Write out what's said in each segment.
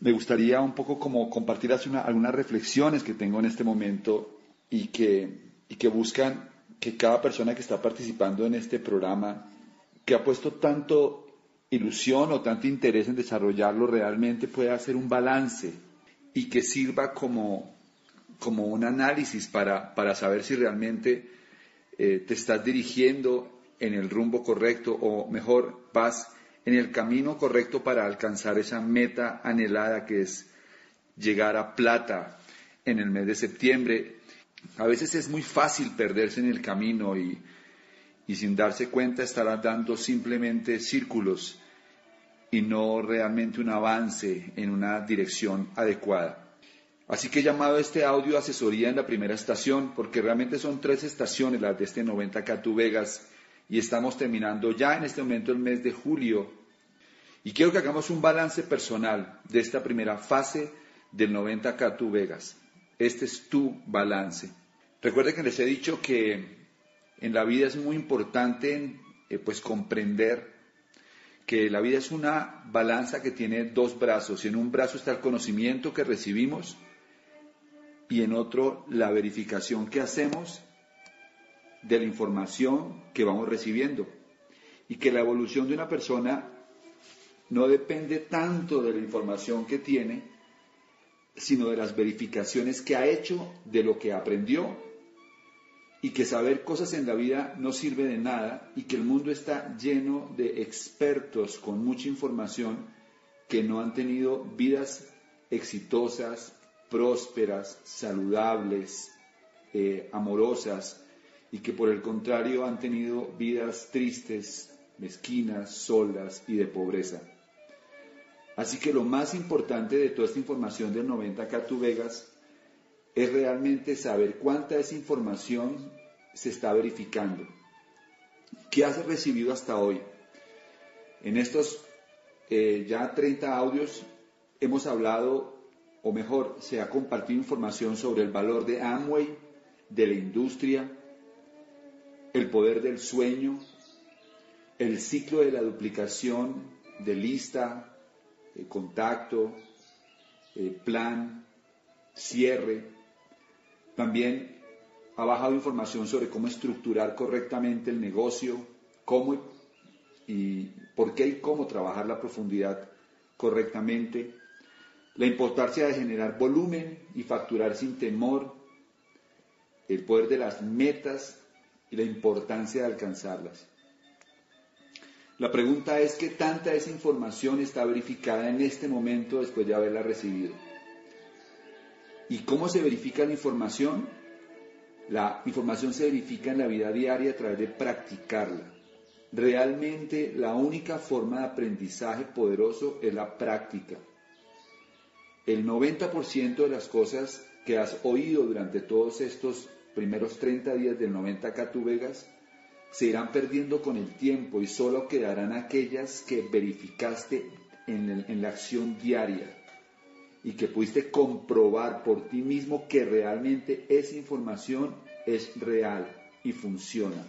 me gustaría un poco como compartir algunas reflexiones que tengo en este momento y que, y que buscan que cada persona que está participando en este programa, que ha puesto tanto ilusión o tanto interés en desarrollarlo, realmente pueda hacer un balance y que sirva como, como un análisis para, para saber si realmente eh, te estás dirigiendo en el rumbo correcto o mejor vas en el camino correcto para alcanzar esa meta anhelada que es llegar a plata en el mes de septiembre. A veces es muy fácil perderse en el camino y, sin darse cuenta estar dando simplemente círculos y no realmente un avance en una dirección adecuada. Así que he llamado este audio asesoría en la primera estación, porque realmente son tres estaciones las de este 90 Catu Vegas y estamos terminando ya en este momento el mes de julio. Y quiero que hagamos un balance personal de esta primera fase del 90K Tu Vegas. Este es tu balance. Recuerden que les he dicho que en la vida es muy importante eh, pues comprender que la vida es una balanza que tiene dos brazos. Y en un brazo está el conocimiento que recibimos y en otro la verificación que hacemos de la información que vamos recibiendo. Y que la evolución de una persona no depende tanto de la información que tiene, sino de las verificaciones que ha hecho de lo que aprendió. Y que saber cosas en la vida no sirve de nada y que el mundo está lleno de expertos con mucha información que no han tenido vidas exitosas, prósperas, saludables, eh, amorosas, y que por el contrario han tenido vidas tristes, mezquinas, solas y de pobreza. Así que lo más importante de toda esta información del 90K Tu Vegas es realmente saber cuánta esa información se está verificando. ¿Qué has recibido hasta hoy? En estos eh, ya 30 audios hemos hablado, o mejor, se ha compartido información sobre el valor de Amway, de la industria, el poder del sueño, el ciclo de la duplicación de lista, de contacto, plan, cierre. También ha bajado información sobre cómo estructurar correctamente el negocio, cómo y por qué y cómo trabajar la profundidad correctamente, la importancia de generar volumen y facturar sin temor, el poder de las metas y la importancia de alcanzarlas. La pregunta es qué tanta esa información está verificada en este momento después de haberla recibido. ¿Y cómo se verifica la información? La información se verifica en la vida diaria a través de practicarla. Realmente la única forma de aprendizaje poderoso es la práctica. El 90% de las cosas que has oído durante todos estos primeros 30 días del 90 Tu Vegas se irán perdiendo con el tiempo y solo quedarán aquellas que verificaste en, en la acción diaria y que pudiste comprobar por ti mismo que realmente esa información es real y funciona.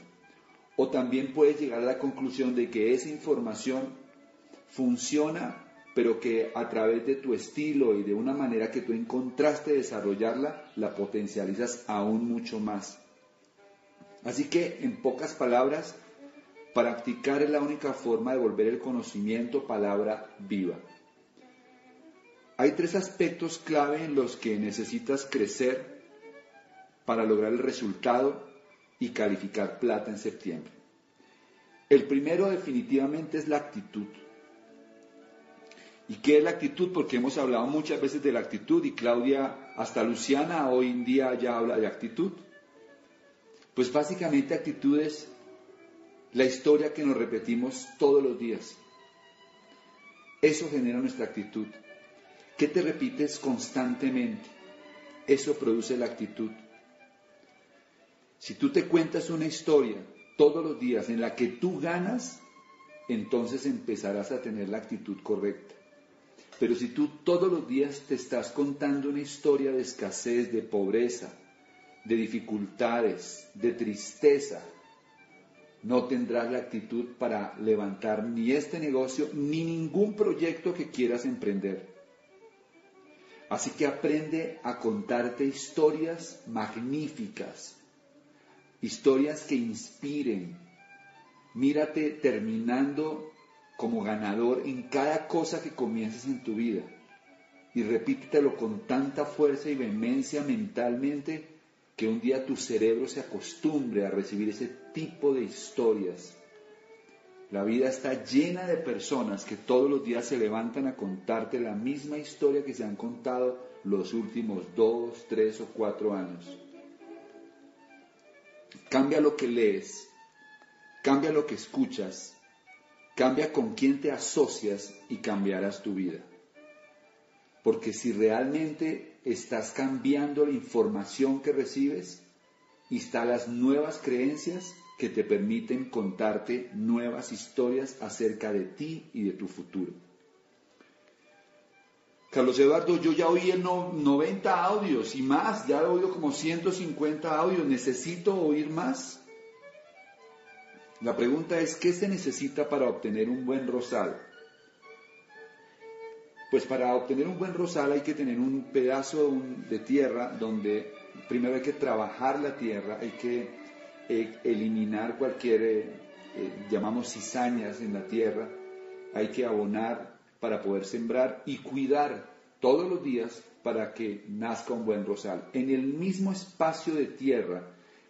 O también puedes llegar a la conclusión de que esa información funciona pero que a través de tu estilo y de una manera que tú encontraste desarrollarla, la potencializas aún mucho más. Así que, en pocas palabras, practicar es la única forma de volver el conocimiento palabra viva. Hay tres aspectos clave en los que necesitas crecer para lograr el resultado y calificar plata en septiembre. El primero definitivamente es la actitud. ¿Y qué es la actitud? Porque hemos hablado muchas veces de la actitud y Claudia, hasta Luciana hoy en día ya habla de actitud. Pues básicamente actitud es la historia que nos repetimos todos los días. Eso genera nuestra actitud. ¿Qué te repites constantemente? Eso produce la actitud. Si tú te cuentas una historia todos los días en la que tú ganas, entonces empezarás a tener la actitud correcta. Pero si tú todos los días te estás contando una historia de escasez, de pobreza, de dificultades, de tristeza, no tendrás la actitud para levantar ni este negocio ni ningún proyecto que quieras emprender. Así que aprende a contarte historias magníficas, historias que inspiren. Mírate terminando como ganador en cada cosa que comiences en tu vida. Y repítetelo con tanta fuerza y vehemencia mentalmente que un día tu cerebro se acostumbre a recibir ese tipo de historias. La vida está llena de personas que todos los días se levantan a contarte la misma historia que se han contado los últimos dos, tres o cuatro años. Cambia lo que lees, cambia lo que escuchas, cambia con quién te asocias y cambiarás tu vida. Porque si realmente estás cambiando la información que recibes, instalas nuevas creencias que te permiten contarte nuevas historias acerca de ti y de tu futuro. Carlos Eduardo, yo ya oí el 90 audios y más, ya he oído como 150 audios, ¿necesito oír más? La pregunta es, ¿qué se necesita para obtener un buen rosal? Pues para obtener un buen rosal hay que tener un pedazo de tierra donde primero hay que trabajar la tierra, hay que eh, eliminar cualquier, eh, eh, llamamos cizañas en la tierra, hay que abonar para poder sembrar y cuidar todos los días para que nazca un buen rosal. En el mismo espacio de tierra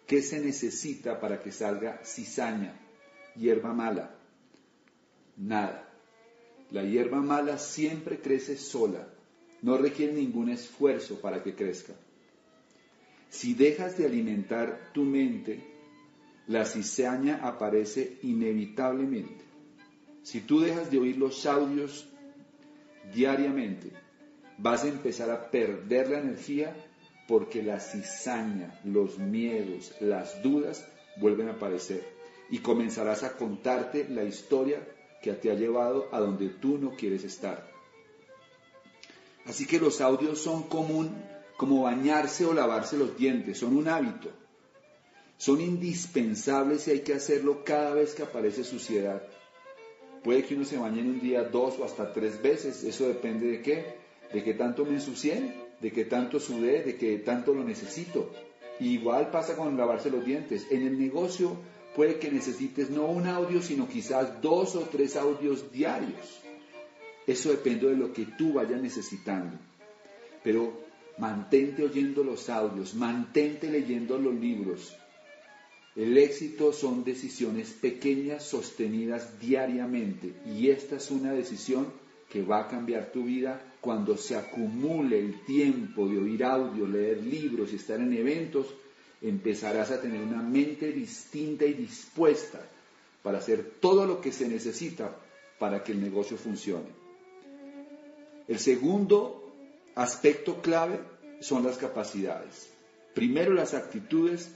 que se necesita para que salga cizaña, hierba mala, nada. La hierba mala siempre crece sola, no requiere ningún esfuerzo para que crezca. Si dejas de alimentar tu mente la cizaña aparece inevitablemente. Si tú dejas de oír los audios diariamente, vas a empezar a perder la energía porque la cizaña, los miedos, las dudas vuelven a aparecer y comenzarás a contarte la historia que te ha llevado a donde tú no quieres estar. Así que los audios son común como bañarse o lavarse los dientes, son un hábito son indispensables y hay que hacerlo cada vez que aparece suciedad. Puede que uno se bañe en un día dos o hasta tres veces, eso depende de qué, de qué tanto me ensucié, de qué tanto sudé, de qué tanto lo necesito. igual pasa con lavarse los dientes. En el negocio puede que necesites no un audio, sino quizás dos o tres audios diarios. Eso depende de lo que tú vayas necesitando. Pero mantente oyendo los audios, mantente leyendo los libros, el éxito son decisiones pequeñas sostenidas diariamente y esta es una decisión que va a cambiar tu vida cuando se acumule el tiempo de oír audio, leer libros y estar en eventos, empezarás a tener una mente distinta y dispuesta para hacer todo lo que se necesita para que el negocio funcione. El segundo aspecto clave son las capacidades. Primero las actitudes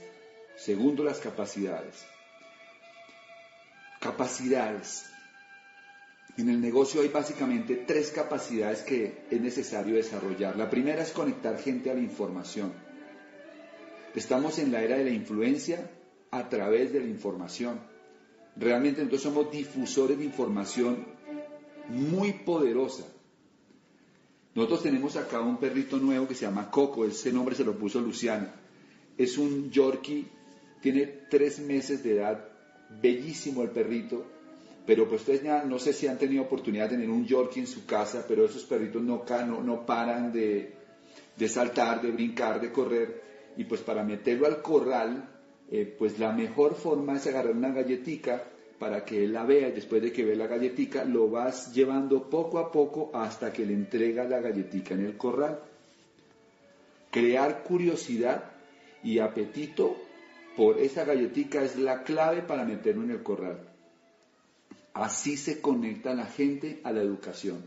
Segundo, las capacidades. Capacidades. En el negocio hay básicamente tres capacidades que es necesario desarrollar. La primera es conectar gente a la información. Estamos en la era de la influencia a través de la información. Realmente entonces somos difusores de información muy poderosa. Nosotros tenemos acá un perrito nuevo que se llama Coco, ese nombre se lo puso Luciana. Es un Yorkie tiene tres meses de edad, bellísimo el perrito, pero pues ustedes ya no sé si han tenido oportunidad de tener un Yorkie en su casa, pero esos perritos no, no, no paran de, saltar, de brincar, de correr, y pues para meterlo al corral, eh, pues la mejor forma es agarrar una galletica para que él la vea y después de que ve la galletica lo vas llevando poco a poco hasta que le entrega la galletica en el corral. Crear curiosidad y apetito por esa galletica es la clave para meterlo en el corral. Así se conecta la gente a la educación.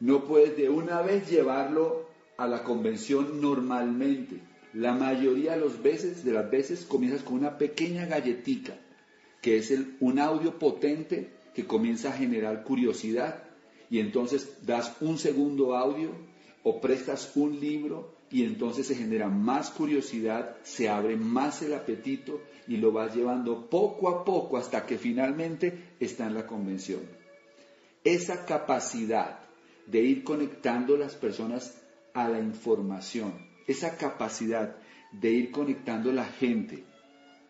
No puedes de una vez llevarlo a la convención normalmente. La mayoría de, veces, las veces comienzas con una pequeña galletica, que es un audio potente que comienza a generar curiosidad y entonces das un segundo audio o prestas un libro y entonces se genera más curiosidad, se abre más el apetito y lo vas llevando poco a poco hasta que finalmente está en la convención. Esa capacidad de ir conectando las personas a la información, esa capacidad de ir conectando la gente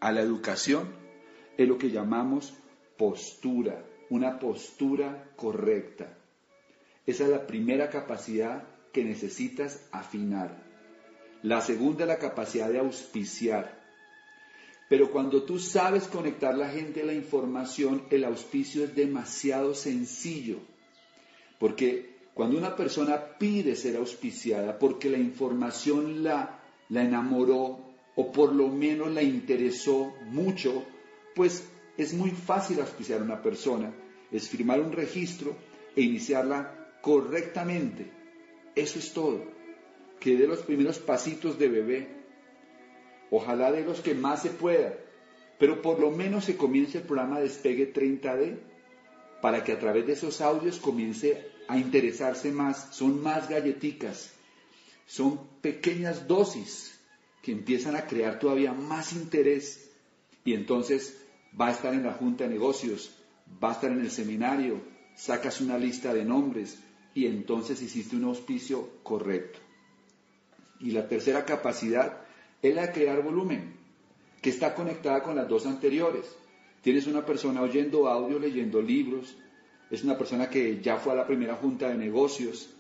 a la educación, es lo que llamamos postura, una postura correcta. Esa es la primera capacidad que necesitas afinar. La segunda es la capacidad de auspiciar. Pero cuando tú sabes conectar la gente a la información, el auspicio es demasiado sencillo. Porque cuando una persona pide ser auspiciada porque la información la, enamoró o por lo menos la interesó mucho, pues es muy fácil auspiciar a una persona. Es firmar un registro e iniciarla correctamente. Eso es todo. Que dé los primeros pasitos de bebé. Ojalá de los que más se pueda. Pero por lo menos se comience el programa Despegue 30D para que a través de esos audios comience a interesarse más. Son más galleticas. Son pequeñas dosis que empiezan a crear todavía más interés. Y entonces va a estar en la junta de negocios, va a estar en el seminario, sacas una lista de nombres y entonces hiciste un auspicio correcto. Y la tercera capacidad es la de crear volumen, que está conectada con las dos anteriores. Tienes una persona oyendo audio, leyendo libros, es una persona que ya fue a la primera junta de negocios,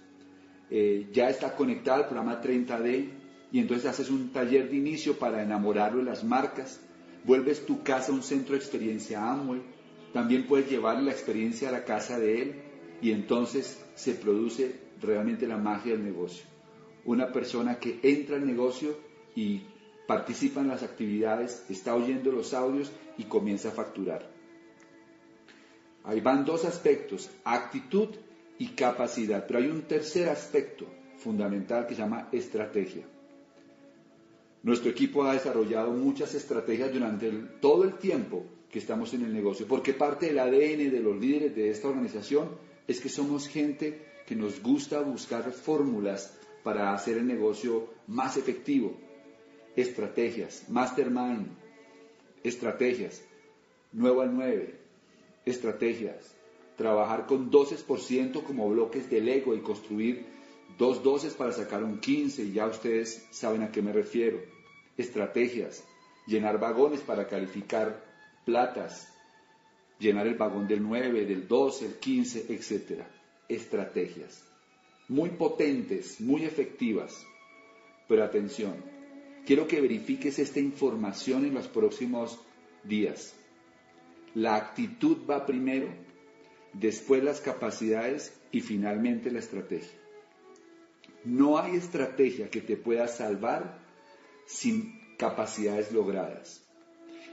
eh, ya está conectada al programa 30D y entonces haces un taller de inicio para enamorarlo de las marcas, vuelves tu casa a un centro de experiencia Amway, también puedes llevar la experiencia a la casa de él y entonces se produce realmente la magia del negocio. Una persona que entra al negocio y participa en las actividades, está oyendo los audios y comienza a facturar. Ahí van dos aspectos, actitud y capacidad, pero hay un tercer aspecto fundamental que se llama estrategia. Nuestro equipo ha desarrollado muchas estrategias durante todo el tiempo que estamos en el negocio, porque parte del ADN de los líderes de esta organización es que somos gente que nos gusta buscar fórmulas para hacer el negocio más efectivo. Estrategias, mastermind, estrategias, nuevo al 9, estrategias, trabajar con 12% como bloques del ego y construir dos doces para sacar un 15, y ya ustedes saben a qué me refiero. Estrategias, llenar vagones para calificar platas, llenar el vagón del 9, del 12, el 15, etc. Estrategias. Muy potentes, muy efectivas. Pero atención, quiero que verifiques esta información en los próximos días. La actitud va primero, después las capacidades y finalmente la estrategia. No hay estrategia que te pueda salvar sin capacidades logradas.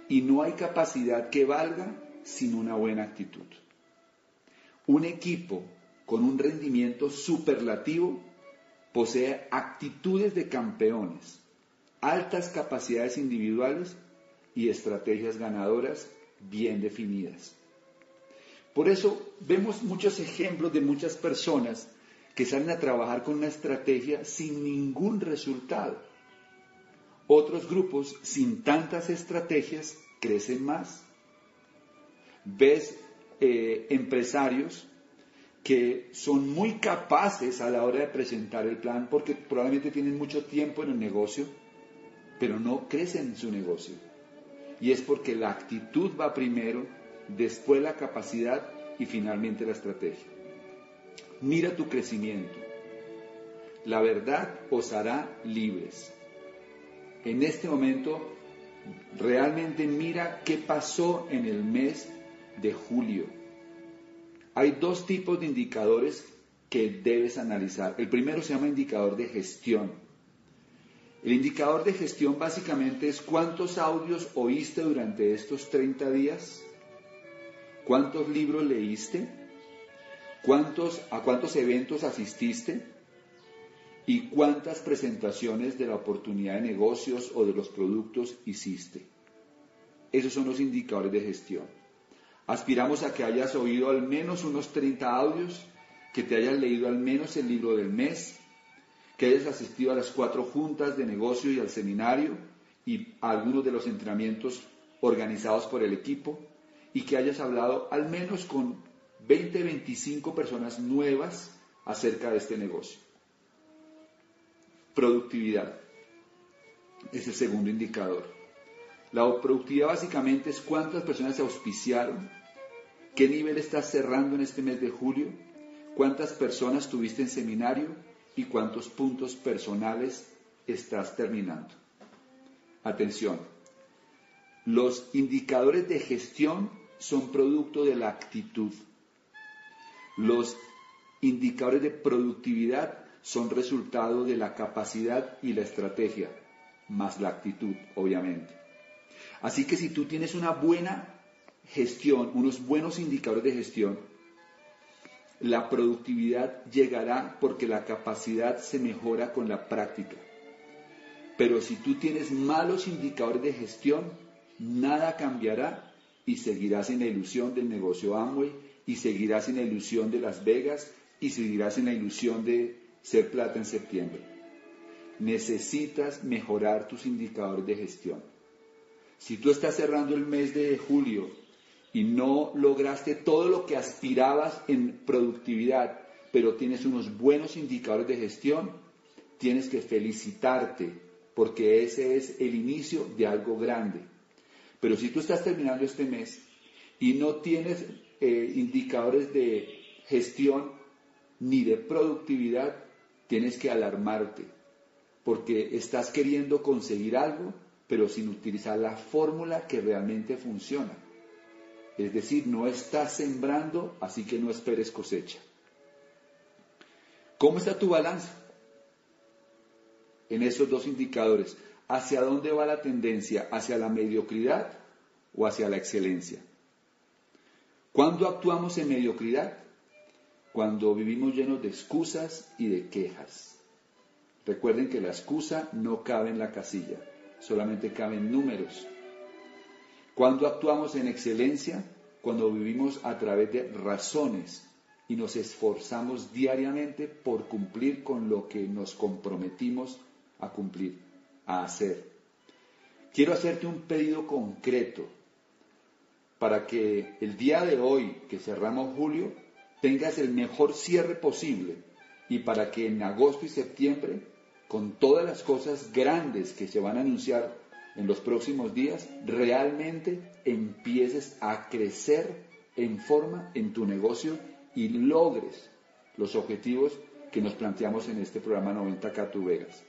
Y no hay capacidad que valga sin una buena actitud. Un equipo con un rendimiento superlativo posee actitudes de campeones, altas capacidades individuales y estrategias ganadoras bien definidas. Por eso vemos muchos ejemplos de muchas personas que salen a trabajar con una estrategia sin ningún resultado. Otros grupos sin tantas estrategias crecen más ves eh, empresarios que son muy capaces a la hora de presentar el plan porque probablemente tienen mucho tiempo en el negocio, pero no crecen en su negocio. Y es porque la actitud va primero, después la capacidad y finalmente la estrategia. Mira tu crecimiento. La verdad os hará libres. En este momento, realmente mira qué pasó en el mes de julio. Hay dos tipos de indicadores que debes analizar. El primero se llama indicador de gestión. El indicador de gestión básicamente es cuántos audios oíste durante estos 30 días, cuántos libros leíste, cuántos, a cuántos eventos asististe y cuántas presentaciones de la oportunidad de negocios o de los productos hiciste. Esos son los indicadores de gestión. Aspiramos a que hayas oído al menos unos 30 audios, que te hayas leído al menos el libro del mes, que hayas asistido a las cuatro juntas de negocio y al seminario y a algunos de los entrenamientos organizados por el equipo y que hayas hablado al menos con 20, 25 personas nuevas acerca de este negocio. Productividad es el segundo indicador. La productividad básicamente es cuántas personas se auspiciaron, qué nivel estás cerrando en este mes de julio, cuántas personas tuviste en seminario y cuántos puntos personales estás terminando. Atención, los indicadores de gestión son producto de la actitud. Los indicadores de productividad son resultado de la capacidad y la estrategia, más la actitud, obviamente. Así que si tú tienes una buena gestión, unos buenos indicadores de gestión, la productividad llegará porque la capacidad se mejora con la práctica. Pero si tú tienes malos indicadores de gestión, nada cambiará y seguirás en la ilusión del negocio Amway y seguirás en la ilusión de Las Vegas y seguirás en la ilusión de ser plata en septiembre. Necesitas mejorar tus indicadores de gestión. Si tú estás cerrando el mes de julio y no lograste todo lo que aspirabas en productividad, pero tienes unos buenos indicadores de gestión, tienes que felicitarte porque ese es el inicio de algo grande. Pero si tú estás terminando este mes y no tienes eh, indicadores de gestión ni de productividad, tienes que alarmarte porque estás queriendo conseguir algo, pero sin utilizar la fórmula que realmente funciona. Es decir, no estás sembrando, así que no esperes cosecha. ¿Cómo está tu balanza? En esos dos indicadores. ¿Hacia dónde va la tendencia? ¿Hacia la mediocridad o hacia la excelencia? ¿Cuándo actuamos en mediocridad? Cuando vivimos llenos de excusas y de quejas. Recuerden que la excusa no cabe en la casilla, solamente caben números. Cuando actuamos en excelencia, cuando vivimos a través de razones y nos esforzamos diariamente por cumplir con lo que nos comprometimos a cumplir, a hacer. Quiero hacerte un pedido concreto para que el día de hoy, que cerramos julio, tengas el mejor cierre posible y para que en agosto y septiembre, con todas las cosas grandes que se van a anunciar en los próximos días realmente empieces a crecer en forma en tu negocio y logres los objetivos que nos planteamos en este programa 90K Tu Vegas.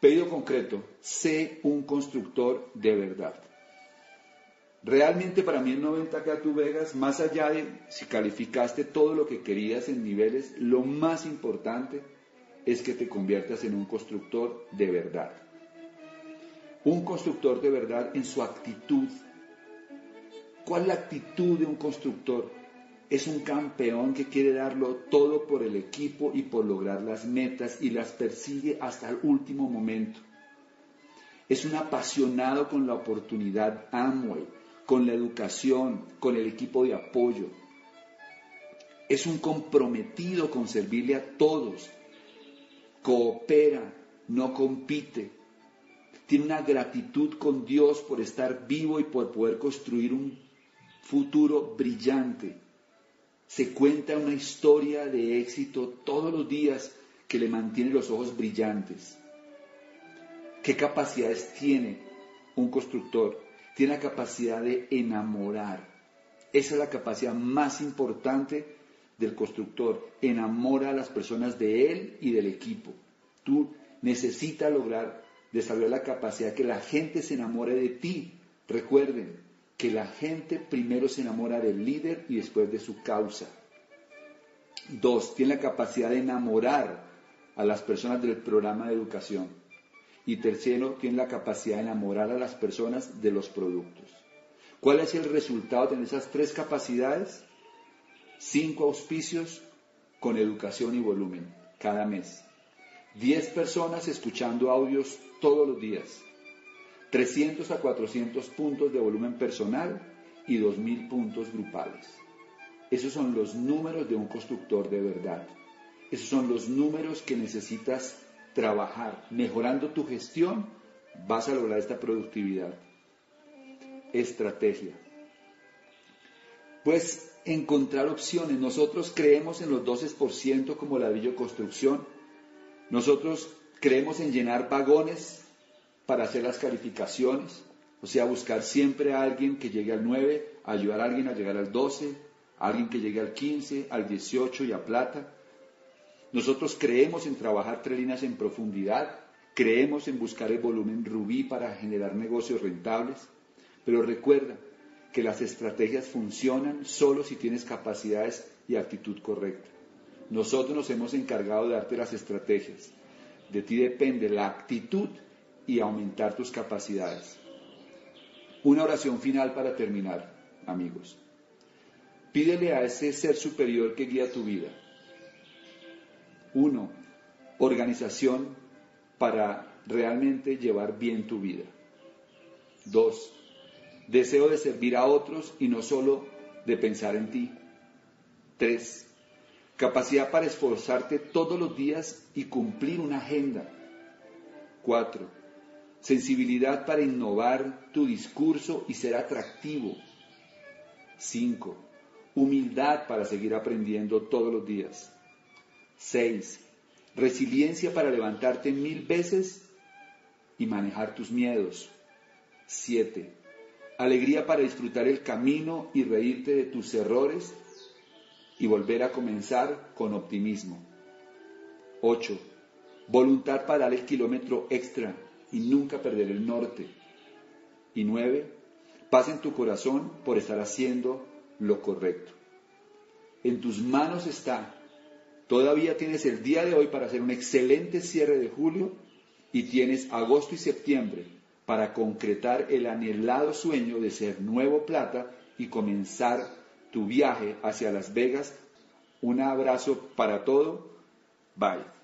Pedido concreto, sé un constructor de verdad. Realmente para mí en 90K Tu Vegas, más allá de si calificaste todo lo que querías en niveles, lo más importante es que te conviertas en un constructor de verdad un constructor de verdad en su actitud. ¿Cuál es la actitud de un constructor? Es un campeón que quiere darlo todo por el equipo y por lograr las metas y las persigue hasta el último momento. Es un apasionado con la oportunidad Amway, con la educación, con el equipo de apoyo. Es un comprometido con servirle a todos. Coopera, no compite, tiene una gratitud con Dios por estar vivo y por poder construir un futuro brillante. Se cuenta una historia de éxito todos los días que le mantiene los ojos brillantes. ¿Qué capacidades tiene un constructor? Tiene la capacidad de enamorar. Esa es la capacidad más importante del constructor. Enamora a las personas de él y del equipo. Tú necesitas lograr desarrollar la capacidad que la gente se enamore de ti. Recuerden que la gente primero se enamora del líder y después de su causa. Dos, tiene la capacidad de enamorar a las personas del programa de educación. Y tercero, tiene la capacidad de enamorar a las personas de los productos. ¿Cuál es el resultado de esas tres capacidades? Cinco auspicios con educación y volumen cada mes. Diez personas escuchando audios todos los días. 300 a 400 puntos de volumen personal y 2.000 puntos grupales. Esos son los números de un constructor de verdad. Esos son los números que necesitas trabajar. Mejorando tu gestión, vas a lograr esta productividad. Estrategia. Pues encontrar opciones. Nosotros creemos en los 12% como ladrillo construcción Nosotros creemos en llenar vagones para hacer las calificaciones, o sea, buscar siempre a alguien que llegue al 9, ayudar a alguien a llegar al 12, a alguien que llegue al 15, al 18 y a plata. Nosotros creemos en trabajar tres líneas en profundidad, creemos en buscar el volumen rubí para generar negocios rentables, pero recuerda que las estrategias funcionan solo si tienes capacidades y actitud correcta. Nosotros nos hemos encargado de darte las estrategias. De ti depende la actitud y aumentar tus capacidades. Una oración final para terminar, amigos. Pídele a ese ser superior que guía tu vida. Uno, organización para realmente llevar bien tu vida. Dos, deseo de servir a otros y no solo de pensar en ti. Tres, capacidad para esforzarte todos los días y cumplir una agenda. Cuatro, sensibilidad para innovar tu discurso y ser atractivo. Cinco, humildad para seguir aprendiendo todos los días. Seis, resiliencia para levantarte mil veces y manejar tus miedos. Siete, alegría para disfrutar el camino y reírte de tus errores y volver a comenzar con optimismo. 8. Voluntad para dar el kilómetro extra y nunca perder el norte. Y 9. Paz en tu corazón por estar haciendo lo correcto. En tus manos está. Todavía tienes el día de hoy para hacer un excelente cierre de julio y tienes agosto y septiembre para concretar el anhelado sueño de ser nuevo plata y comenzar tu viaje hacia Las Vegas. Un abrazo para todo. Bye.